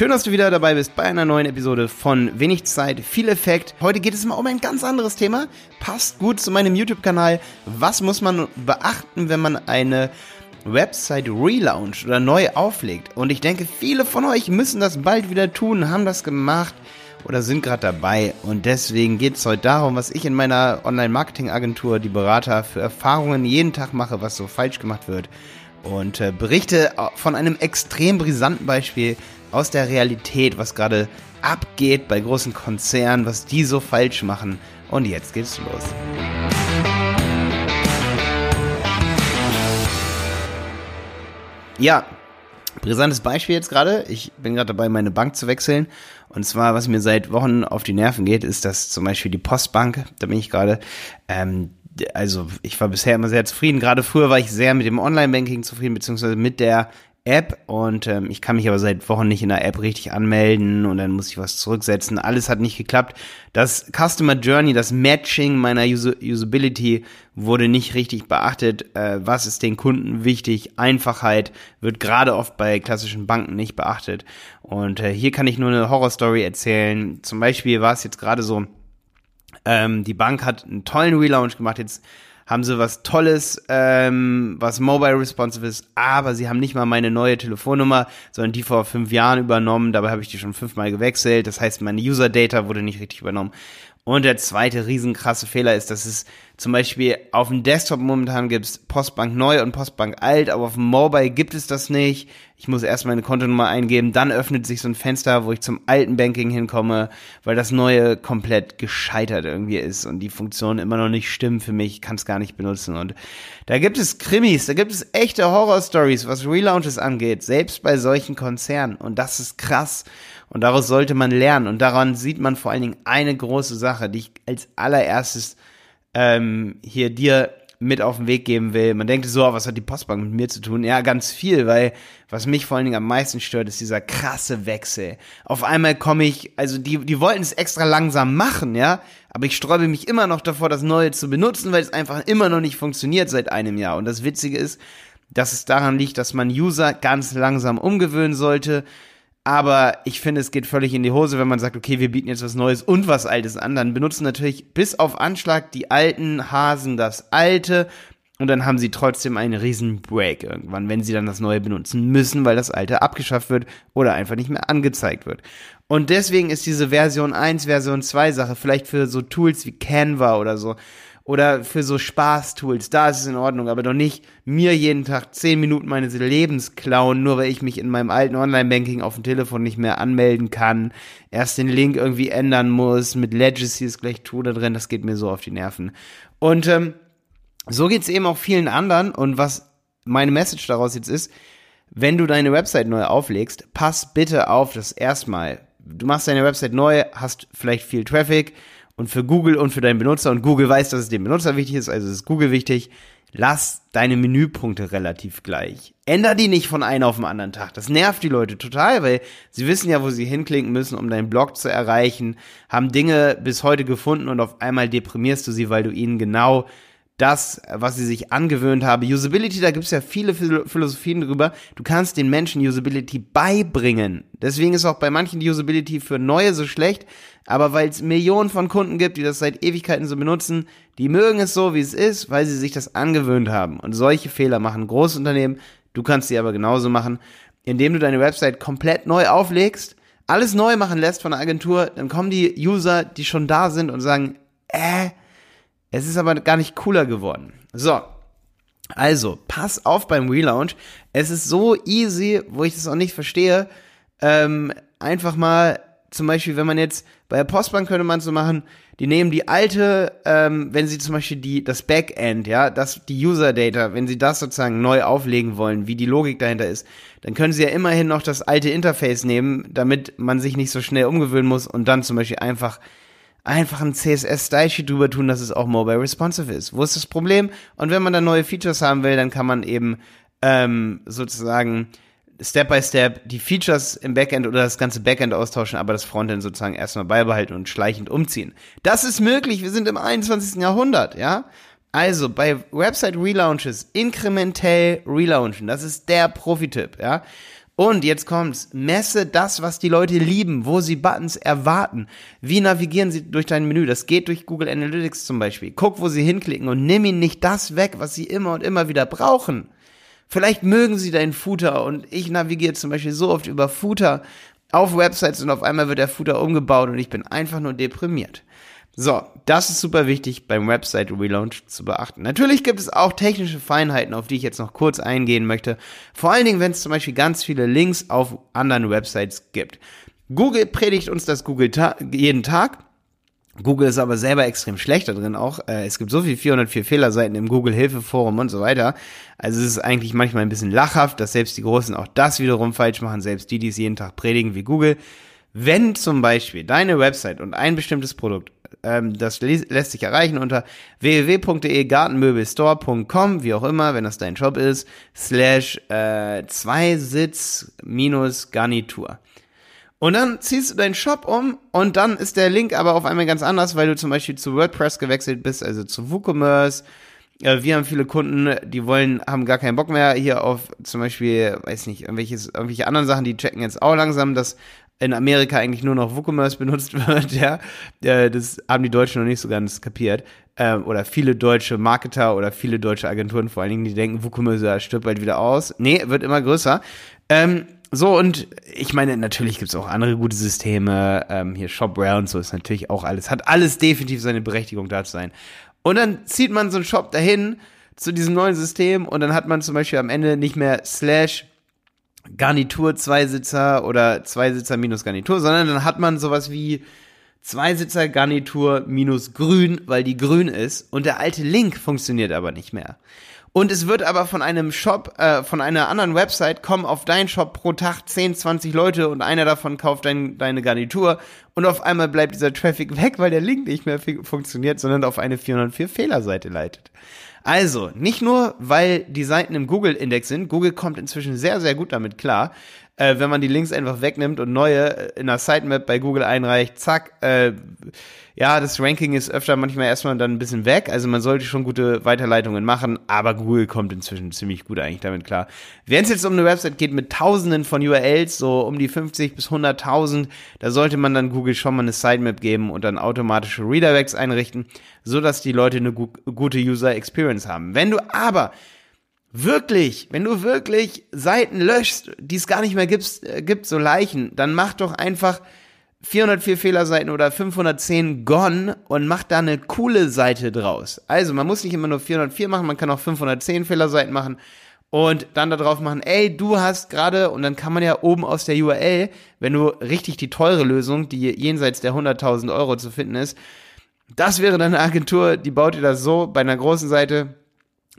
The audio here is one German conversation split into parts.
Schön, dass du wieder dabei bist bei einer neuen Episode von Wenig Zeit, viel Effekt. Heute geht es mal um ein ganz anderes Thema. Passt gut zu meinem YouTube-Kanal. Was muss man beachten, wenn man eine Website relauncht oder neu auflegt? Und ich denke, viele von euch müssen das bald wieder tun, haben das gemacht oder sind gerade dabei. Und deswegen geht es heute darum, was ich in meiner Online-Marketing-Agentur, die Berater, für Erfahrungen jeden Tag mache, was so falsch gemacht wird. Und äh, berichte von einem extrem brisanten Beispiel aus der Realität, was gerade abgeht bei großen Konzernen, was die so falsch machen. Und jetzt geht's los. Ja, brisantes Beispiel jetzt gerade. Ich bin gerade dabei, meine Bank zu wechseln. Und zwar, was mir seit Wochen auf die Nerven geht, ist, dass zum Beispiel die Postbank, da bin ich gerade, ähm, also ich war bisher immer sehr zufrieden. Gerade früher war ich sehr mit dem Online-Banking zufrieden, beziehungsweise mit der App und ähm, ich kann mich aber seit Wochen nicht in der App richtig anmelden und dann muss ich was zurücksetzen. Alles hat nicht geklappt. Das Customer Journey, das Matching meiner Us Usability wurde nicht richtig beachtet. Äh, was ist den Kunden wichtig? Einfachheit wird gerade oft bei klassischen Banken nicht beachtet. Und äh, hier kann ich nur eine Horrorstory erzählen. Zum Beispiel war es jetzt gerade so, ähm, die Bank hat einen tollen Relaunch gemacht. Jetzt haben sie was Tolles, ähm, was mobile responsive ist, aber sie haben nicht mal meine neue Telefonnummer, sondern die vor fünf Jahren übernommen. Dabei habe ich die schon fünfmal gewechselt. Das heißt, meine User Data wurde nicht richtig übernommen. Und der zweite riesenkrasse Fehler ist, dass es zum Beispiel auf dem Desktop momentan gibt es Postbank neu und Postbank alt, aber auf dem Mobile gibt es das nicht. Ich muss erst meine Kontonummer eingeben, dann öffnet sich so ein Fenster, wo ich zum alten Banking hinkomme, weil das neue komplett gescheitert irgendwie ist und die Funktionen immer noch nicht stimmen für mich, kann es gar nicht benutzen. Und da gibt es Krimis, da gibt es echte Horror-Stories, was Relaunches angeht, selbst bei solchen Konzernen. Und das ist krass. Und daraus sollte man lernen. Und daran sieht man vor allen Dingen eine große Sache, die ich als allererstes ähm, hier dir mit auf den Weg geben will. Man denkt so, was hat die Postbank mit mir zu tun? Ja, ganz viel, weil was mich vor allen Dingen am meisten stört, ist dieser krasse Wechsel. Auf einmal komme ich, also die, die wollten es extra langsam machen, ja, aber ich sträube mich immer noch davor, das Neue zu benutzen, weil es einfach immer noch nicht funktioniert seit einem Jahr. Und das Witzige ist, dass es daran liegt, dass man User ganz langsam umgewöhnen sollte aber ich finde, es geht völlig in die Hose, wenn man sagt, okay, wir bieten jetzt was Neues und was Altes an. Dann benutzen natürlich bis auf Anschlag die alten Hasen das Alte und dann haben sie trotzdem einen riesen Break irgendwann, wenn sie dann das Neue benutzen müssen, weil das Alte abgeschafft wird oder einfach nicht mehr angezeigt wird. Und deswegen ist diese Version 1, Version 2 Sache vielleicht für so Tools wie Canva oder so oder für so Spaß-Tools, da ist es in Ordnung, aber doch nicht mir jeden Tag zehn Minuten meines Lebens klauen, nur weil ich mich in meinem alten Online-Banking auf dem Telefon nicht mehr anmelden kann, erst den Link irgendwie ändern muss, mit Legacy ist gleich tu da drin, das geht mir so auf die Nerven. Und ähm, so geht's eben auch vielen anderen und was meine Message daraus jetzt ist, wenn du deine Website neu auflegst, pass bitte auf, dass erstmal, du machst deine Website neu, hast vielleicht viel Traffic, und für Google und für deinen Benutzer und Google weiß, dass es dem Benutzer wichtig ist, also ist Google wichtig, lass deine Menüpunkte relativ gleich. Änder die nicht von einem auf den anderen Tag. Das nervt die Leute total, weil sie wissen ja, wo sie hinklicken müssen, um deinen Blog zu erreichen, haben Dinge bis heute gefunden und auf einmal deprimierst du sie, weil du ihnen genau das, was sie sich angewöhnt haben. Usability, da gibt es ja viele Philosophien drüber. Du kannst den Menschen Usability beibringen. Deswegen ist auch bei manchen die Usability für Neue so schlecht. Aber weil es Millionen von Kunden gibt, die das seit Ewigkeiten so benutzen, die mögen es so, wie es ist, weil sie sich das angewöhnt haben. Und solche Fehler machen Großunternehmen. Du kannst sie aber genauso machen, indem du deine Website komplett neu auflegst, alles neu machen lässt von der Agentur, dann kommen die User, die schon da sind und sagen, äh, es ist aber gar nicht cooler geworden. So. Also, pass auf beim Relaunch. Es ist so easy, wo ich das auch nicht verstehe. Ähm, einfach mal, zum Beispiel, wenn man jetzt bei der Postbank könnte man so machen, die nehmen die alte, ähm, wenn sie zum Beispiel die, das Backend, ja, das, die User Data, wenn sie das sozusagen neu auflegen wollen, wie die Logik dahinter ist, dann können sie ja immerhin noch das alte Interface nehmen, damit man sich nicht so schnell umgewöhnen muss und dann zum Beispiel einfach einfach ein CSS-Style-Sheet drüber tun, dass es auch mobile responsive ist. Wo ist das Problem? Und wenn man dann neue Features haben will, dann kann man eben ähm, sozusagen Step by Step die Features im Backend oder das ganze Backend austauschen, aber das Frontend sozusagen erstmal beibehalten und schleichend umziehen. Das ist möglich. Wir sind im 21. Jahrhundert, ja? Also bei Website Relaunches inkrementell relaunchen. Das ist der Profi-Tipp, ja? Und jetzt kommt's. Messe das, was die Leute lieben, wo sie Buttons erwarten. Wie navigieren sie durch dein Menü? Das geht durch Google Analytics zum Beispiel. Guck, wo sie hinklicken und nimm ihnen nicht das weg, was sie immer und immer wieder brauchen. Vielleicht mögen sie deinen Footer und ich navigiere zum Beispiel so oft über Footer auf Websites und auf einmal wird der Footer umgebaut und ich bin einfach nur deprimiert. So, das ist super wichtig beim Website Relaunch zu beachten. Natürlich gibt es auch technische Feinheiten, auf die ich jetzt noch kurz eingehen möchte. Vor allen Dingen, wenn es zum Beispiel ganz viele Links auf anderen Websites gibt. Google predigt uns das Google ta jeden Tag. Google ist aber selber extrem schlecht da drin auch. Äh, es gibt so viel 404 Fehlerseiten im Google Hilfeforum und so weiter. Also es ist eigentlich manchmal ein bisschen lachhaft, dass selbst die Großen auch das wiederum falsch machen, selbst die, die es jeden Tag predigen wie Google. Wenn zum Beispiel deine Website und ein bestimmtes Produkt ähm, das lässt sich erreichen unter www.de gartenmöbelstore.com, wie auch immer, wenn das dein Job ist, slash äh, Zweisitz minus Garnitur. Und dann ziehst du deinen Shop um und dann ist der Link aber auf einmal ganz anders, weil du zum Beispiel zu WordPress gewechselt bist, also zu WooCommerce. Äh, wir haben viele Kunden, die wollen, haben gar keinen Bock mehr hier auf zum Beispiel, weiß nicht, irgendwelche anderen Sachen, die checken jetzt auch langsam das in Amerika eigentlich nur noch WooCommerce benutzt wird, ja. Das haben die Deutschen noch nicht so ganz kapiert. Ähm, oder viele deutsche Marketer oder viele deutsche Agenturen vor allen Dingen, die denken, WooCommerce stirbt bald wieder aus. Nee, wird immer größer. Ähm, so, und ich meine, natürlich gibt's auch andere gute Systeme. Ähm, hier Shopware und so ist natürlich auch alles, hat alles definitiv seine Berechtigung da zu sein. Und dann zieht man so einen Shop dahin zu diesem neuen System und dann hat man zum Beispiel am Ende nicht mehr slash Garnitur Zweisitzer oder Zweisitzer minus Garnitur, sondern dann hat man sowas wie Zweisitzer Garnitur minus grün, weil die grün ist und der alte Link funktioniert aber nicht mehr. Und es wird aber von einem Shop, äh, von einer anderen Website kommen auf deinen Shop pro Tag 10, 20 Leute und einer davon kauft dein, deine Garnitur und auf einmal bleibt dieser Traffic weg, weil der Link nicht mehr funktioniert, sondern auf eine 404 Fehlerseite leitet. Also, nicht nur, weil die Seiten im Google-Index sind, Google kommt inzwischen sehr, sehr gut damit klar, äh, wenn man die Links einfach wegnimmt und neue äh, in der Sitemap bei Google einreicht, zack, äh, ja, das Ranking ist öfter manchmal erstmal dann ein bisschen weg. Also man sollte schon gute Weiterleitungen machen, aber Google kommt inzwischen ziemlich gut eigentlich damit klar. Wenn es jetzt um eine Website geht mit Tausenden von URLs, so um die 50 bis 100.000, da sollte man dann Google schon mal eine Sitemap geben und dann automatische Redirects einrichten, so dass die Leute eine gu gute User Experience haben. Wenn du aber Wirklich, wenn du wirklich Seiten löschst, die es gar nicht mehr gibt, äh, gibt, so Leichen, dann mach doch einfach 404 Fehlerseiten oder 510 gone und mach da eine coole Seite draus. Also, man muss nicht immer nur 404 machen, man kann auch 510 Fehlerseiten machen und dann da drauf machen, ey, du hast gerade, und dann kann man ja oben aus der URL, wenn du richtig die teure Lösung, die jenseits der 100.000 Euro zu finden ist, das wäre dann eine Agentur, die baut dir das so bei einer großen Seite,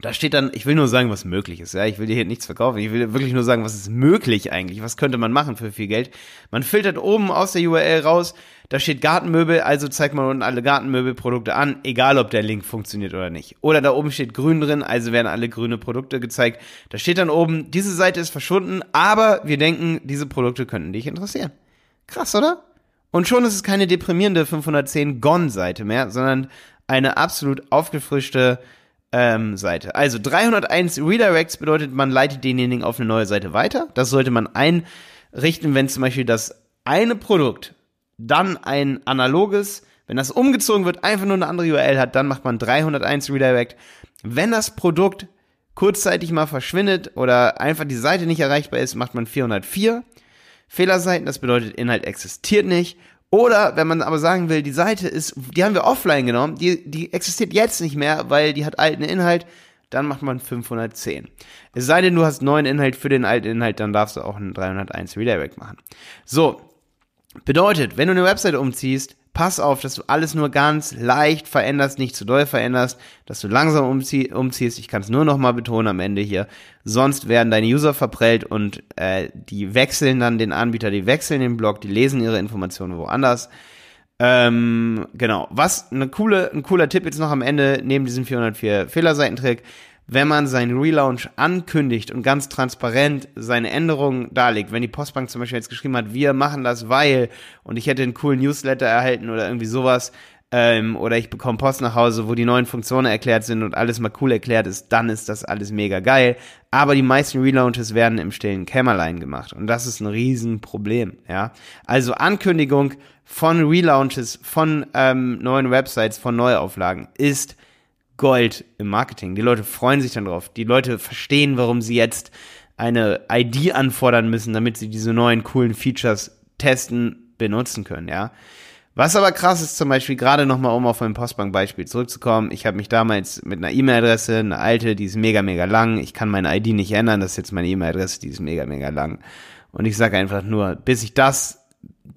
da steht dann, ich will nur sagen, was möglich ist. Ja, ich will dir hier nichts verkaufen. Ich will wirklich nur sagen, was ist möglich eigentlich? Was könnte man machen für viel Geld? Man filtert oben aus der URL raus. Da steht Gartenmöbel, also zeigt man unten alle Gartenmöbelprodukte an, egal ob der Link funktioniert oder nicht. Oder da oben steht grün drin, also werden alle grüne Produkte gezeigt. Da steht dann oben, diese Seite ist verschwunden, aber wir denken, diese Produkte könnten dich interessieren. Krass, oder? Und schon ist es keine deprimierende 510 Gone-Seite mehr, sondern eine absolut aufgefrischte ähm, Seite. Also 301 Redirects bedeutet, man leitet denjenigen auf eine neue Seite weiter. Das sollte man einrichten, wenn zum Beispiel das eine Produkt dann ein analoges, wenn das umgezogen wird, einfach nur eine andere URL hat, dann macht man 301 Redirect. Wenn das Produkt kurzzeitig mal verschwindet oder einfach die Seite nicht erreichbar ist, macht man 404 Fehlerseiten. Das bedeutet, Inhalt existiert nicht. Oder wenn man aber sagen will, die Seite ist, die haben wir offline genommen, die, die existiert jetzt nicht mehr, weil die hat alten Inhalt, dann macht man 510. Es sei denn, du hast neuen Inhalt für den alten Inhalt, dann darfst du auch einen 301 Redirect machen. So. Bedeutet, wenn du eine Webseite umziehst, pass auf, dass du alles nur ganz leicht veränderst, nicht zu doll veränderst, dass du langsam umzie umziehst. Ich kann es nur noch mal betonen am Ende hier. Sonst werden deine User verprellt und äh, die wechseln dann den Anbieter, die wechseln den Blog, die lesen ihre Informationen woanders. Ähm, genau. Was eine coole, ein cooler Tipp jetzt noch am Ende neben diesem 404 Fehlerseitentrick wenn man seinen Relaunch ankündigt und ganz transparent seine Änderungen darlegt, wenn die Postbank zum Beispiel jetzt geschrieben hat, wir machen das, weil, und ich hätte einen coolen Newsletter erhalten oder irgendwie sowas, ähm, oder ich bekomme Post nach Hause, wo die neuen Funktionen erklärt sind und alles mal cool erklärt ist, dann ist das alles mega geil. Aber die meisten Relaunches werden im stillen Kämmerlein gemacht und das ist ein Riesenproblem, ja. Also Ankündigung von Relaunches, von ähm, neuen Websites, von Neuauflagen ist Gold im Marketing. Die Leute freuen sich dann drauf. Die Leute verstehen, warum sie jetzt eine ID anfordern müssen, damit sie diese neuen coolen Features testen, benutzen können, ja. Was aber krass ist, zum Beispiel gerade nochmal, um auf mein Postbank-Beispiel zurückzukommen, ich habe mich damals mit einer E-Mail-Adresse, eine alte, die ist mega, mega lang, ich kann meine ID nicht ändern, das ist jetzt meine E-Mail-Adresse, die ist mega, mega lang. Und ich sage einfach nur, bis ich das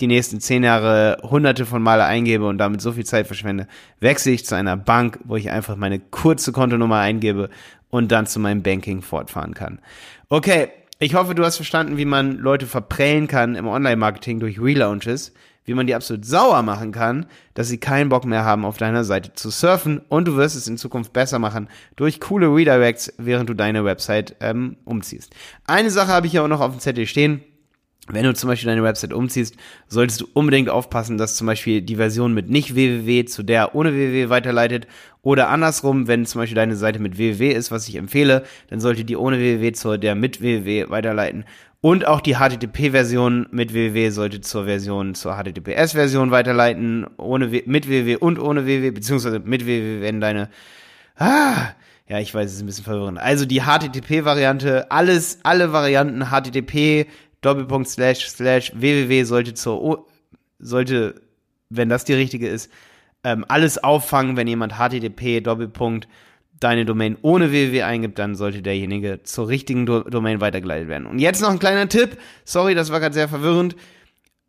die nächsten zehn Jahre hunderte von Male eingebe und damit so viel Zeit verschwende, wechsle ich zu einer Bank, wo ich einfach meine kurze Kontonummer eingebe und dann zu meinem Banking fortfahren kann. Okay, ich hoffe, du hast verstanden, wie man Leute verprellen kann im Online-Marketing durch Relaunches wie man die absolut sauer machen kann, dass sie keinen Bock mehr haben, auf deiner Seite zu surfen und du wirst es in Zukunft besser machen durch coole Redirects, während du deine Website ähm, umziehst. Eine Sache habe ich ja auch noch auf dem Zettel stehen. Wenn du zum Beispiel deine Website umziehst, solltest du unbedingt aufpassen, dass zum Beispiel die Version mit nicht www zu der ohne www weiterleitet oder andersrum, wenn zum Beispiel deine Seite mit www ist, was ich empfehle, dann sollte die ohne www zu der mit www weiterleiten und auch die HTTP-Version mit www sollte zur Version, zur HTTPS-Version weiterleiten, ohne, mit www und ohne www, beziehungsweise mit www, wenn deine, ah, ja, ich weiß, es ist ein bisschen verwirrend. Also die HTTP-Variante, alles, alle Varianten HTTP, Doppelpunkt, slash, slash, www sollte zur, sollte, wenn das die richtige ist, ähm, alles auffangen, wenn jemand HTTP, Doppelpunkt, deine Domain ohne www eingibt, dann sollte derjenige zur richtigen Do Domain weitergeleitet werden. Und jetzt noch ein kleiner Tipp. Sorry, das war gerade sehr verwirrend.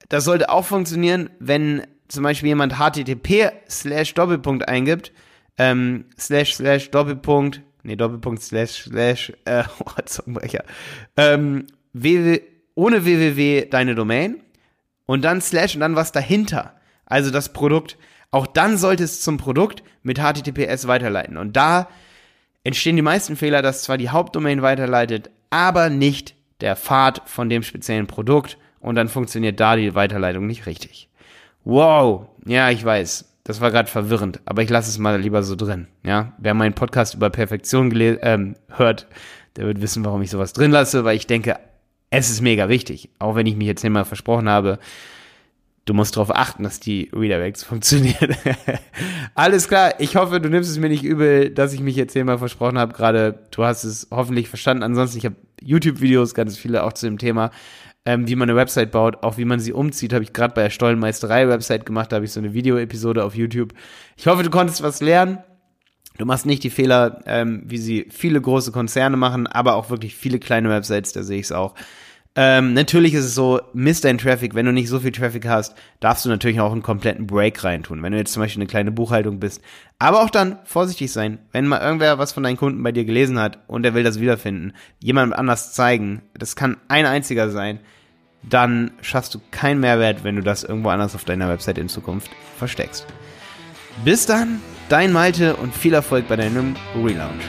Das sollte auch funktionieren, wenn zum Beispiel jemand http slash Doppelpunkt eingibt, ähm, slash slash Doppelpunkt, nee, Doppelpunkt slash slash, äh, oh, Zungenbrecher, ähm, www, ohne www deine Domain und dann slash und dann was dahinter. Also das Produkt auch dann sollte es zum Produkt mit HTTPS weiterleiten. Und da entstehen die meisten Fehler, dass zwar die Hauptdomain weiterleitet, aber nicht der Pfad von dem speziellen Produkt und dann funktioniert da die Weiterleitung nicht richtig. Wow, ja, ich weiß, das war gerade verwirrend, aber ich lasse es mal lieber so drin. Ja, wer meinen Podcast über Perfektion ähm, hört, der wird wissen, warum ich sowas drin lasse, weil ich denke, es ist mega wichtig, auch wenn ich mich jetzt immer versprochen habe, du musst darauf achten, dass die Redirects funktionieren. Alles klar, ich hoffe, du nimmst es mir nicht übel, dass ich mich jetzt hier mal versprochen habe. Gerade du hast es hoffentlich verstanden. Ansonsten, ich habe YouTube-Videos, ganz viele auch zu dem Thema, ähm, wie man eine Website baut, auch wie man sie umzieht, habe ich gerade bei der Stollenmeisterei-Website gemacht. Da habe ich so eine Video-Episode auf YouTube. Ich hoffe, du konntest was lernen. Du machst nicht die Fehler, ähm, wie sie viele große Konzerne machen, aber auch wirklich viele kleine Websites, da sehe ich es auch. Ähm, natürlich ist es so, misst dein Traffic, wenn du nicht so viel Traffic hast, darfst du natürlich auch einen kompletten Break reintun, wenn du jetzt zum Beispiel eine kleine Buchhaltung bist. Aber auch dann vorsichtig sein, wenn mal irgendwer was von deinen Kunden bei dir gelesen hat und er will das wiederfinden, jemandem anders zeigen, das kann ein einziger sein, dann schaffst du keinen Mehrwert, wenn du das irgendwo anders auf deiner Website in Zukunft versteckst. Bis dann, dein Malte und viel Erfolg bei deinem Relaunch.